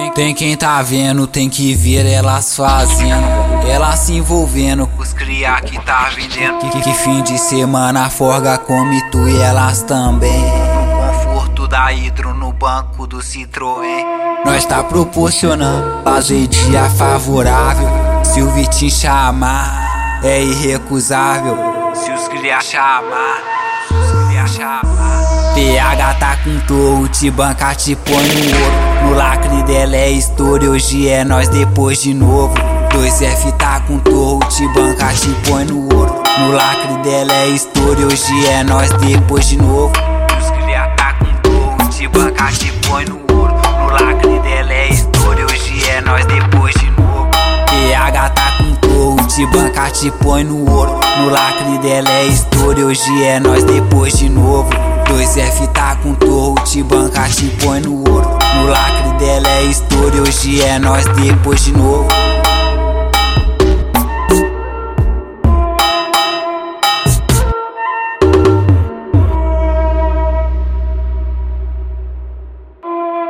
Tem, tem quem tá vendo, tem que ver elas fazendo. Elas se envolvendo com os cria que tá vendendo. Que, que fim de semana forga come tu e elas também. Conforto da hidro no banco do Citroën. Nós tá proporcionando fazer dia favorável. Se o Vitinho chamar, é irrecusável. Se os cria chamar, se os cria chamar. PH tá com torro, te banca, te põe no ouro. No lacre dela é história, hoje é nós depois de novo. 2F tá com torro, te banca, te põe no ouro. No lacre dela é história, hoje é nós depois de novo. Os cria tá com torro, te banca, te põe no ouro. No lacre dela é história, hoje é nós depois de novo. PH tá com torro, te banca, te põe no ouro. No lacre dela é história, hoje é nós depois de novo. 2F tá com torro, te banca, te põe no ouro. No lacre dela é história, hoje é nós depois de novo.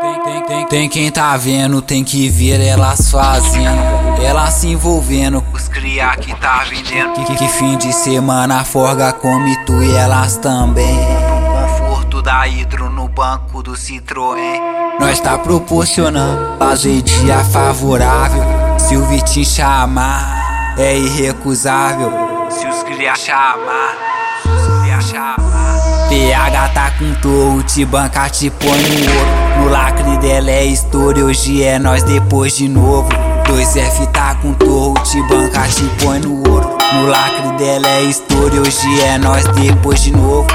Tem, tem, tem, quem tá vendo, tem que ver elas fazendo. Elas se envolvendo os cria que tá vendendo. Que, que fim de semana forga come tu e elas também. Da hidro no banco do Citroën. Nós tá proporcionando fazer dia favorável. Se o Vitinho chamar, é irrecusável. Se os cria chamar, se os cria chamar. PH tá com torro, te banca, te põe no ouro. No lacre dela é história, hoje é nós depois de novo. 2F tá com torro, te banca, te põe no ouro. No lacre dela é história, hoje é nós depois de novo.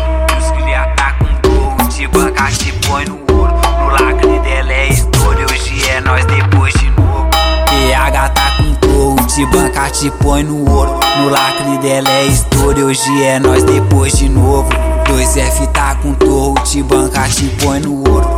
Banca, te põe no ouro. No lacre dela é história, hoje é nós depois de novo. PH tá com torro, te banca, te põe no ouro. No lacre dela é história, hoje é nós depois de novo. 2F tá com torro, te banca, te põe no ouro.